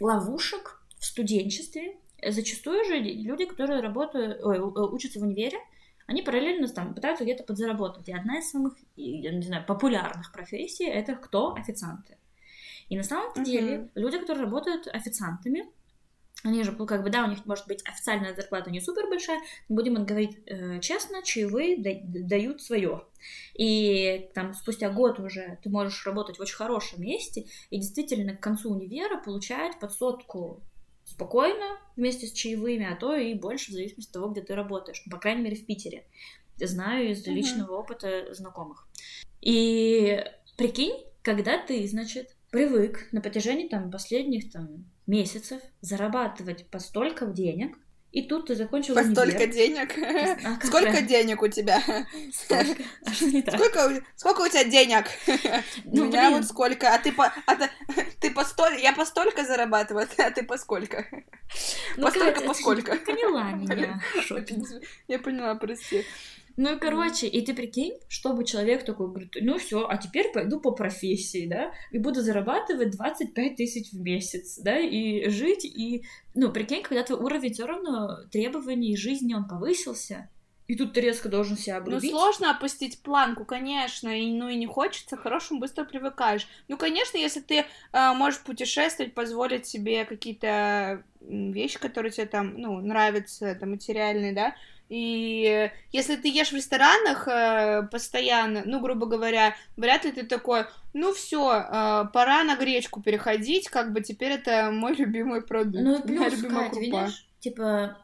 ловушек в студенчестве, зачастую же люди, которые работают, ой, учатся в универе, они параллельно там пытаются где-то подзаработать. И одна из самых, я не знаю, популярных профессий это кто? Официанты. И на самом uh-huh. деле люди, которые работают официантами, они же, ну, как бы, да, у них может быть официальная зарплата не супер большая, но будем говорить э, честно, чаевые да, дают свое. И там спустя год уже ты можешь работать в очень хорошем месте и действительно к концу универа получать под сотку спокойно вместе с чаевыми, а то и больше в зависимости от того, где ты работаешь. Ну, по крайней мере, в Питере. Знаю из личного mm-hmm. опыта знакомых. И прикинь, когда ты, значит, привык на протяжении там последних там месяцев зарабатывать по столько денег, и тут ты закончил По столько денег? А сколько денег у тебя? Столько. А что не так? Сколько, сколько у тебя денег? Ну, у меня блин. вот сколько, а ты по... А ты, ты по столь... Я по столько зарабатываю, а ты по сколько? Ну, по столько, по сколько? Поняла меня. Я поняла, прости. Ну и короче, и ты прикинь, чтобы человек такой говорит, ну все, а теперь пойду по профессии, да, и буду зарабатывать 25 тысяч в месяц, да, и жить, и, ну, прикинь, когда твой уровень все равно требований жизни, он повысился, и тут ты резко должен себя ну, обрубить. Ну, сложно опустить планку, конечно, и, ну и не хочется, к хорошему быстро привыкаешь. Ну, конечно, если ты э, можешь путешествовать, позволить себе какие-то вещи, которые тебе там, ну, нравятся, там, материальные, да, и если ты ешь в ресторанах э, постоянно, ну, грубо говоря, вряд ли ты такой, ну все, э, пора на гречку переходить, как бы теперь это мой любимый продукт. Ну, плюс, моя любимая Кать, видишь, типа,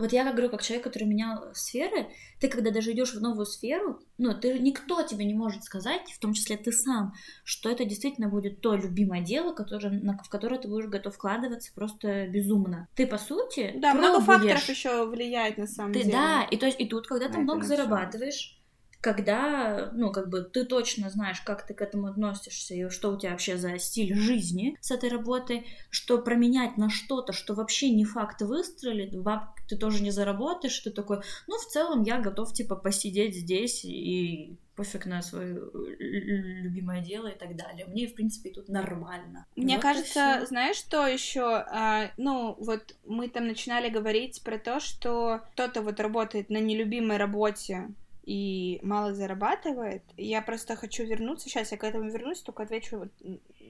вот я как говорю, как человек, который менял сферы, ты когда даже идешь в новую сферу, ну, ты никто тебе не может сказать, в том числе ты сам, что это действительно будет то любимое дело, которое, на, в которое ты будешь готов вкладываться просто безумно. Ты, по сути, Да, пробуешь... много факторов еще влияет на самом ты, деле. Да, и то есть, и тут, когда ты много зарабатываешь, когда, ну, как бы ты точно знаешь, как ты к этому относишься и что у тебя вообще за стиль жизни с этой работой, что променять на что-то, что вообще не факт выстрелит, баб ты тоже не заработаешь, ты такой, ну, в целом я готов, типа, посидеть здесь и пофиг на свое любимое дело и так далее. Мне, в принципе, тут нормально. Мне вот кажется, знаешь, что еще? А, ну, вот мы там начинали говорить про то, что кто-то вот работает на нелюбимой работе, и мало зарабатывает. Я просто хочу вернуться. Сейчас я к этому вернусь, только отвечу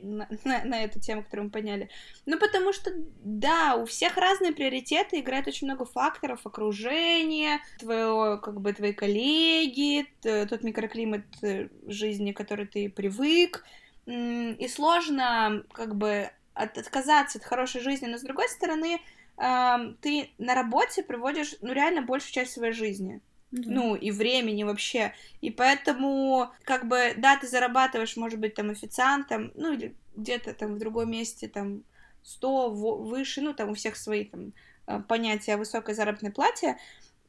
на, на, на эту тему, которую мы поняли. Ну, потому что, да, у всех разные приоритеты, играет очень много факторов, окружение, твоего, как бы, твои коллеги, тот микроклимат э, жизни, который ты привык, и сложно, как бы, от, отказаться от хорошей жизни, но, с другой стороны, ты на работе проводишь, ну, реально большую часть своей жизни. Да. Ну, и времени вообще. И поэтому, как бы, да, ты зарабатываешь, может быть, там, официантом, ну, или где-то там в другом месте, там, 100 выше, ну, там у всех свои там э, понятия о высокой заработной плате,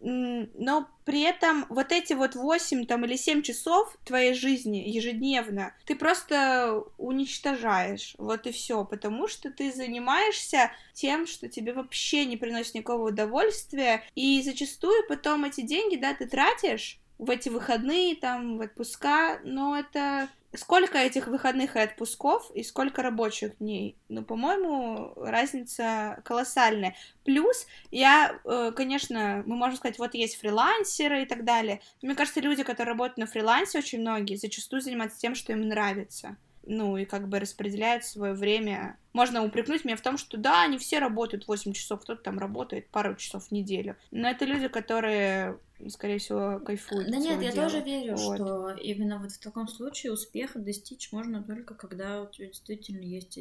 но при этом вот эти вот 8 там, или 7 часов твоей жизни ежедневно ты просто уничтожаешь, вот и все, потому что ты занимаешься тем, что тебе вообще не приносит никакого удовольствия, и зачастую потом эти деньги, да, ты тратишь в эти выходные, там, в отпуска, но это Сколько этих выходных и отпусков и сколько рабочих дней? Ну, по-моему, разница колоссальная. Плюс я, э, конечно, мы можем сказать, вот есть фрилансеры и так далее. Но мне кажется, люди, которые работают на фрилансе, очень многие, зачастую занимаются тем, что им нравится. Ну, и как бы распределяют свое время. Можно упрекнуть меня в том, что да, они все работают 8 часов, кто-то там работает пару часов в неделю. Но это люди, которые скорее всего, кайфует. Да нет, я дела. тоже верю, вот. что именно вот в таком случае успеха достичь можно только когда у тебя действительно есть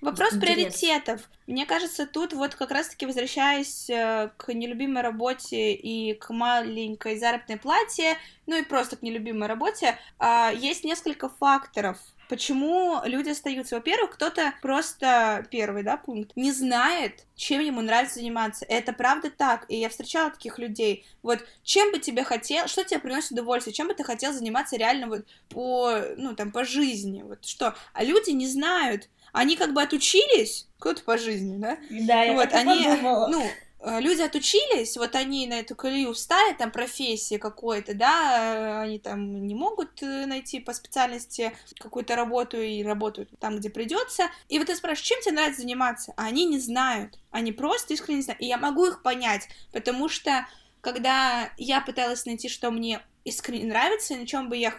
Вопрос интерес. приоритетов. Мне кажется, тут вот как раз-таки возвращаясь э, к нелюбимой работе и к маленькой заработной плате, ну и просто к нелюбимой работе, а, есть несколько факторов, Почему люди остаются? Во-первых, кто-то просто 91 да, пункт, не знает, чем ему нравится заниматься. Это правда так, и я встречала таких людей. Вот, чем бы тебе хотел, что тебе приносит удовольствие, чем бы ты хотел заниматься реально вот по, ну, там, по жизни, вот что. А люди не знают, они как бы отучились, кто-то по жизни, да? Да, я вот, они, подумала. ну, люди отучились, вот они на эту колею встали, там, профессии какой-то, да, э, они там не могут э, найти по специальности какую-то работу и работают там, где придется. И вот ты спрашиваешь, чем тебе нравится заниматься? А они не знают, они просто искренне не знают. И я могу их понять, потому что когда я пыталась найти, что мне искренне нравится, на чем бы я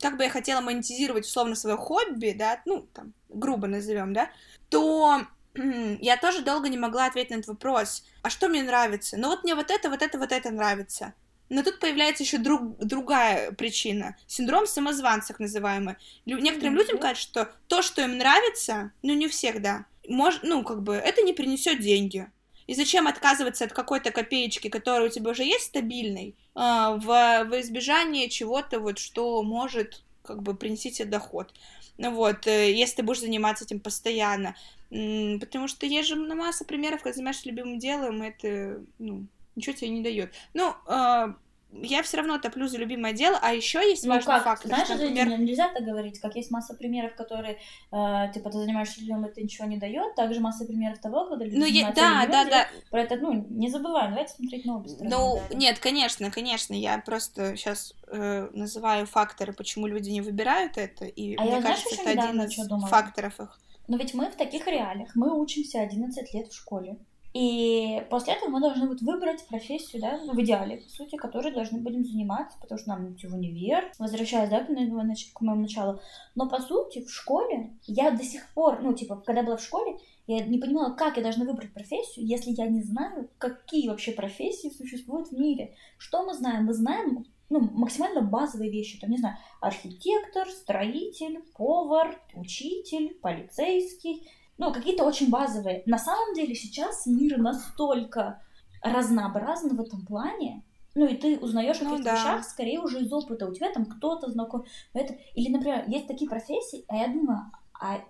как бы я хотела монетизировать условно свое хобби, да, ну, там, грубо назовем, да, то я тоже долго не могла ответить на этот вопрос. А что мне нравится? Ну вот мне вот это, вот это, вот это нравится. Но тут появляется еще друг, другая причина. Синдром самозванца, так называемый. Лю- некоторым Мгм. людям кажется, что то, что им нравится, ну не у всех, да, мож, ну как бы это не принесет деньги. И зачем отказываться от какой-то копеечки, которая у тебя уже есть стабильной, а, в, в избежание чего-то, вот, что может как бы принести тебе доход. Ну вот, э, если ты будешь заниматься этим постоянно. Потому что есть же масса примеров, когда занимаешься любимым делом, это, ну, ничего тебе не дает. Ну, а, я все равно топлю за любимое дело, а еще есть Ну важный как, фактор, знаешь, что, это например, не- нельзя так говорить, как есть масса примеров, которые, э, типа, ты занимаешься любимым, и ты ничего не дает, также масса примеров того, когда люди ну, занимаются да, да, да, Про это, ну, не забываем, давайте смотреть на обе стороны. Ну, да. нет, конечно, конечно, я просто сейчас называю факторы, почему люди не выбирают это, и А мне я, знаешь, кажется, ещё это один из думала? факторов их. Но ведь мы в таких реалиях, мы учимся 11 лет в школе. И после этого мы должны вот выбрать профессию, да, в идеале, по сути, которой должны будем заниматься, потому что нам идти в универ, возвращаясь, да, к к моему началу. Но, по сути, в школе я до сих пор, ну, типа, когда была в школе, я не понимала, как я должна выбрать профессию, если я не знаю, какие вообще профессии существуют в мире. Что мы знаем? Мы знаем, ну, максимально базовые вещи. Там, не знаю, архитектор, строитель, повар, учитель, полицейский. Ну, какие-то очень базовые. На самом деле сейчас мир настолько разнообразен в этом плане, ну и ты узнаешь о Ну каких-то да. вещах скорее уже из опыта. У тебя там кто-то знаком. Это... Или, например, есть такие профессии, а я думаю, а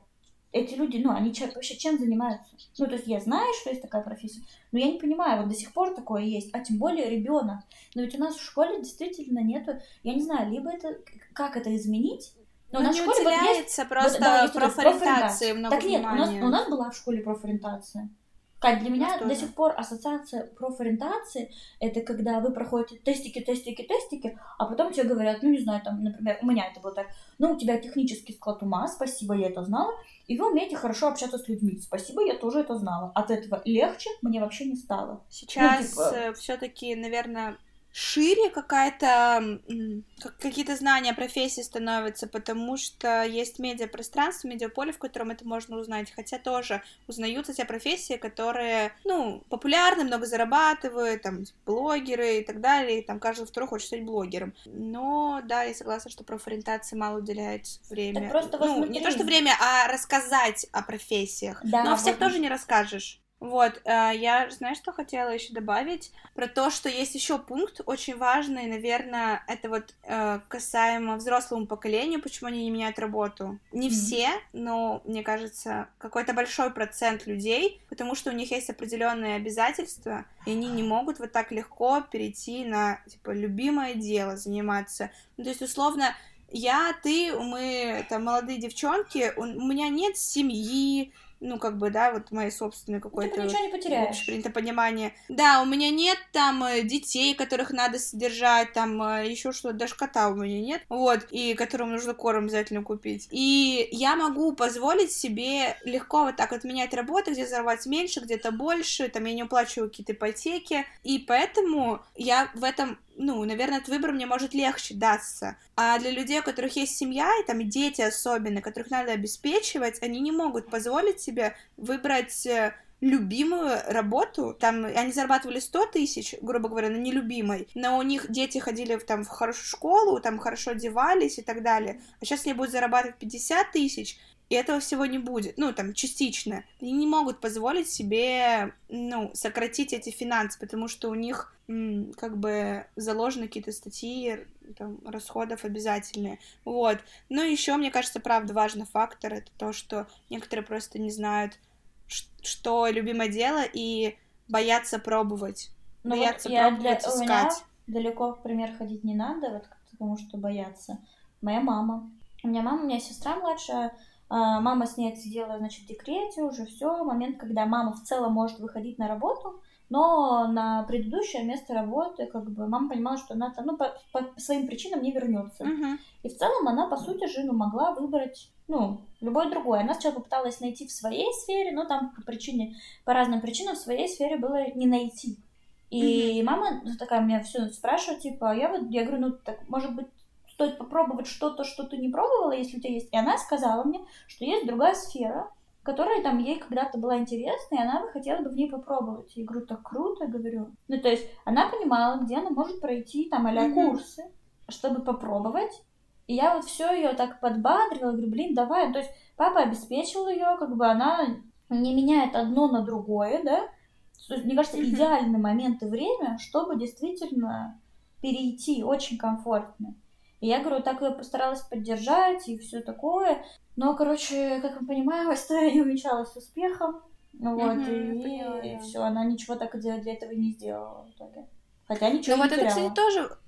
эти люди, ну, они че- вообще чем занимаются? Ну, то есть я знаю, что есть такая профессия, но я не понимаю, вот до сих пор такое есть, а тем более ребенок. Но ведь у нас в школе действительно нету, я не знаю, либо это, как это изменить, но Ну, у нас не в школе вот есть просто да, вот эта профориентации много так нет, у нас, у нас была в школе профориентация. Кать, для меня до сих пор ассоциация профориентации это когда вы проходите тестики, тестики, тестики, а потом тебе говорят, ну не знаю, там, например, у меня это было так, ну у тебя технический склад ума, спасибо, я это знала, и вы умеете хорошо общаться с людьми, спасибо, я тоже это знала. От этого легче мне вообще не стало. Сейчас Ну, типа- все-таки, наверное, шире какая-то какие-то знания о профессии становятся, потому что есть медиапространство, медиаполе, в котором это можно узнать. Хотя тоже узнаются те профессии, которые, ну, популярны, много зарабатывают, там, блогеры и так далее, и там каждый второй хочет стать блогером. Но, да, я согласна, что профориентации мало уделяется время. Так просто ну, не то, что время, а рассказать о профессиях. Да, Но всех вот. тоже не расскажешь. Вот, э, я, знаешь, что хотела еще добавить? Про то, что есть еще пункт очень важный, наверное, это вот э, касаемо взрослому поколению, почему они не меняют работу. Не Мгм. все, но, мне кажется, какой-то большой процент людей, потому что у них есть определенные обязательства, и они не могут вот так легко перейти на, типа, любимое дело заниматься. Ну, то есть, условно, я, ты, мы, там, молодые девчонки, у меня нет семьи, ну, как бы, да, вот моей собственной Ну, какой-то Ты ничего не потеряешь. общепринято понимание. Да, у меня нет там э, детей, которых надо содержать, там еще что, даже кота у меня нет, вот, и которому нужно корм обязательно купить. И я могу позволить себе легко вот так вот менять работу, где зарабатывать меньше, где-то больше, там я не уплачиваю какие-то ипотеки, и поэтому я в этом ну, наверное, этот выбор мне может легче даться. А для людей, у которых есть семья, и там дети особенно, которых надо обеспечивать, они не могут позволить себе выбрать э, любимую работу, там они зарабатывали 100 тысяч, грубо говоря, на нелюбимой, но у них дети ходили в, там в хорошую школу, там хорошо одевались и так далее, а сейчас они будут зарабатывать 50 тысяч, и этого всего не будет, ну, там, частично. Они не могут позволить себе, ну, сократить эти финансы, потому что у них, как бы, заложены какие-то статьи, там, расходов обязательные, вот. Но еще, мне кажется, правда, важный фактор, это то, что некоторые просто не знают, что любимое дело, и боятся пробовать, ну, боятся вот пробовать, для... искать. далеко, в пример, ходить не надо, вот потому что боятся. Моя мама. У меня мама, у меня сестра младшая, мама с ней отсидела, значит, в декрете уже все. Момент, когда мама в целом может выходить на работу, но на предыдущее место работы, как бы, мама понимала, что она там, ну, по, по своим причинам не вернется. Uh-huh. И в целом она, по сути же, ну, могла выбрать, ну, любой другой. Она сначала попыталась найти в своей сфере, но там по причине, по разным причинам в своей сфере было не найти. И uh-huh. мама такая меня все спрашивает, типа, «А я вот, я говорю, ну, так, может быть, стоит попробовать что-то, что ты не пробовала, если у тебя есть. И она сказала мне, что есть другая сфера, которая там ей когда-то была интересна, и она бы хотела бы в ней попробовать. Я говорю, так круто, говорю. Ну, то есть она понимала, где она может пройти там а mm-hmm. курсы, чтобы попробовать. И я вот все ее так подбадривала, говорю, блин, давай. То есть папа обеспечил ее, как бы она не меняет одно на другое, да. То есть, мне кажется, идеальный момент и время, чтобы действительно перейти очень комфортно. И я, говорю, так ее постаралась поддержать и все такое. Но, короче, как мы понимаем, история не увенчалась успехом. Ну вот, mm-hmm, и, и все, она ничего так для этого не сделала в итоге. Хотя ничего Но не вот теряла. это, кстати, тоже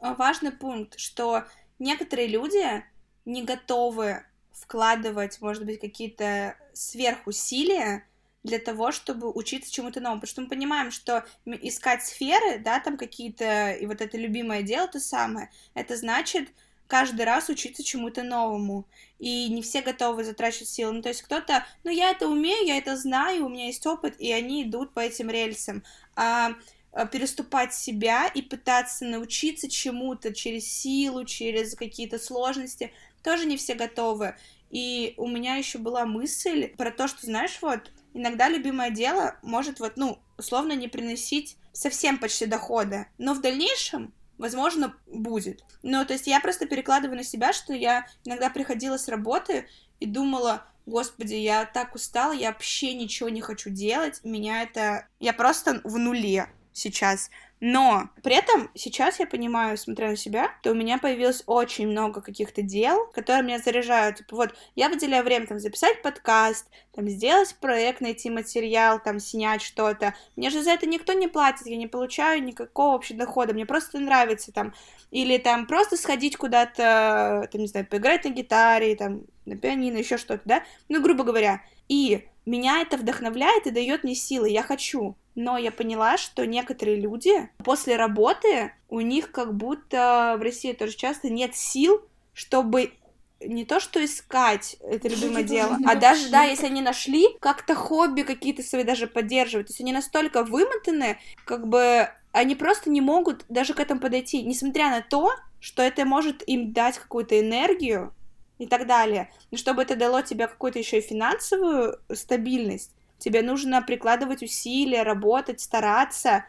важный пункт, что некоторые люди не готовы вкладывать, может быть, какие-то сверхусилия для того, чтобы учиться чему-то новому. Потому что мы понимаем, что искать сферы, да, там какие-то, и вот это любимое дело, то самое, это значит каждый раз учиться чему-то новому. И не все готовы затрачивать силы. Ну, то есть кто-то, ну, я это умею, я это знаю, у меня есть опыт, и они идут по этим рельсам. А, а переступать себя и пытаться научиться чему-то через силу, через какие-то сложности, тоже не все готовы. И у меня еще была мысль про то, что, знаешь, вот, иногда любимое дело может вот, ну, условно не приносить совсем почти дохода, но в дальнейшем возможно, будет. Ну, то есть я просто перекладываю на себя, что я иногда приходила с работы и думала, господи, я так устала, я вообще ничего не хочу делать, меня это... Я просто в нуле сейчас. Но при этом сейчас я понимаю, смотря на себя, то у меня появилось очень много каких-то дел, которые меня заряжают. Типа вот, я выделяю время там записать подкаст, там сделать проект, найти материал, там снять что-то. Мне же за это никто не платит, я не получаю никакого вообще дохода, мне просто нравится там. Или там просто сходить куда-то, там, не знаю, поиграть на гитаре, там, на пианино, еще что-то, да? Ну, грубо говоря. И меня это вдохновляет и дает мне силы, я хочу. Но я поняла, что некоторые люди после работы, у них как будто в России тоже часто нет сил, чтобы не то что искать это любимое дело, а даже, да, если они нашли, как-то хобби какие-то свои даже поддерживать. То есть они настолько вымотаны, как бы они просто не могут даже к этому подойти, несмотря на то, что это может им дать какую-то энергию, и так далее. Но чтобы это дало тебе какую-то еще и финансовую стабильность, тебе нужно прикладывать усилия, работать, стараться.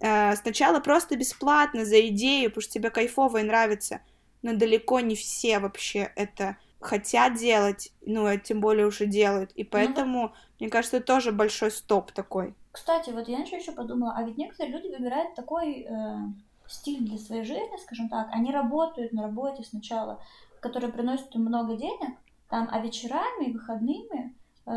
Э, сначала просто бесплатно за идею, потому что тебе кайфово и нравится. Но далеко не все вообще это хотят делать, ну, а тем более уже делают. И поэтому, ну, мне кажется, это тоже большой стоп такой. Кстати, вот я еще подумала, а ведь некоторые люди выбирают такой э, стиль для своей жизни, скажем так. Они работают на работе сначала, которые приносят им много денег, там, а вечерами и выходными э,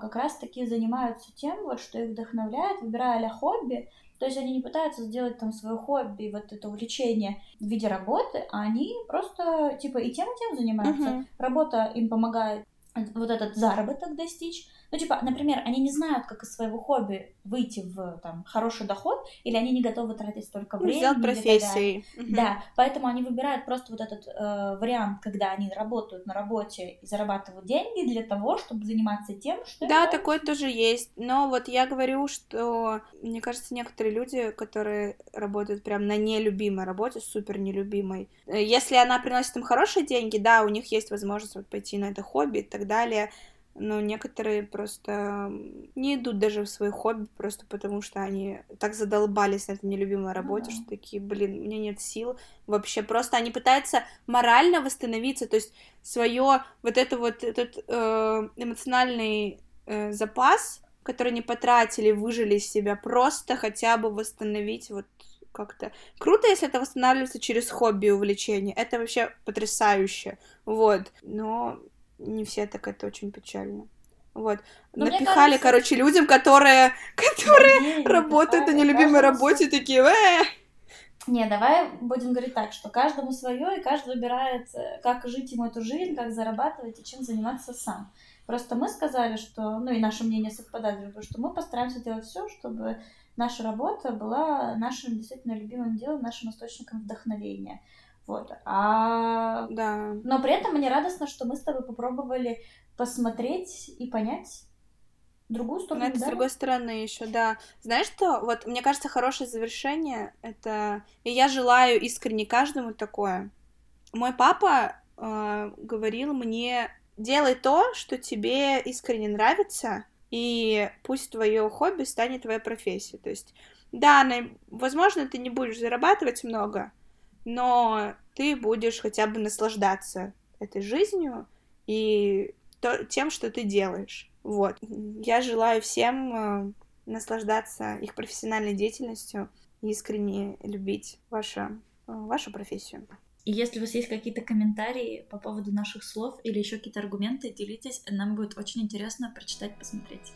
как раз-таки занимаются тем, вот, что их вдохновляет, выбирая для хобби. То есть они не пытаются сделать там свое хобби, вот это увлечение в виде работы, а они просто типа и тем, и тем занимаются. Uh-huh. Работа им помогает вот этот заработок достичь, ну, типа, например, они не знают, как из своего хобби выйти в там, хороший доход, или они не готовы тратить столько ну, времени. Взял профессии. Угу. Да, поэтому они выбирают просто вот этот э, вариант, когда они работают на работе и зарабатывают деньги для того, чтобы заниматься тем, что... Да, это... такое тоже есть. Но вот я говорю, что, мне кажется, некоторые люди, которые работают прям на нелюбимой работе, супер нелюбимой, э, если она приносит им хорошие деньги, да, у них есть возможность вот пойти на это хобби и так далее, но некоторые просто не идут даже в свои хобби просто потому, что они так задолбались на этой нелюбимой работе, mm-hmm. что такие, блин, у меня нет сил вообще. Просто они пытаются морально восстановиться, то есть свое вот это вот этот э, эмоциональный э, запас, который они потратили, выжили из себя, просто хотя бы восстановить вот как-то. Круто, если это восстанавливается через хобби и увлечение. Это вообще потрясающе. Вот. Но не все так это очень печально. Вот. Но Напихали, кажется... короче, людям, которые, которые не, работают на нелюбимой работе, такие, э! Не, давай будем говорить так, что каждому свое, и каждый выбирает, э, как жить ему эту жизнь, как зарабатывать и чем заниматься сам. Просто мы сказали, что, ну и наше мнение совпадает, что мы постараемся делать все, чтобы наша работа была нашим действительно любимым делом, нашим источником вдохновения. Вот. А... Да. Но при этом мне радостно, что мы с тобой попробовали посмотреть и понять другую сторону. Но это да? с другой стороны еще, да. Знаешь что? Вот мне кажется, хорошее завершение это. И я желаю искренне каждому такое. Мой папа э, говорил мне: делай то, что тебе искренне нравится, и пусть твое хобби станет твоей профессией. То есть, да, возможно, ты не будешь зарабатывать много, но ты будешь хотя бы наслаждаться этой жизнью и то, тем, что ты делаешь. Вот. Я желаю всем э, наслаждаться их профессиональной деятельностью и искренне любить вашу, э, вашу профессию. И если у вас есть какие-то комментарии по поводу наших слов или еще какие-то аргументы, делитесь, нам будет очень интересно прочитать, посмотреть.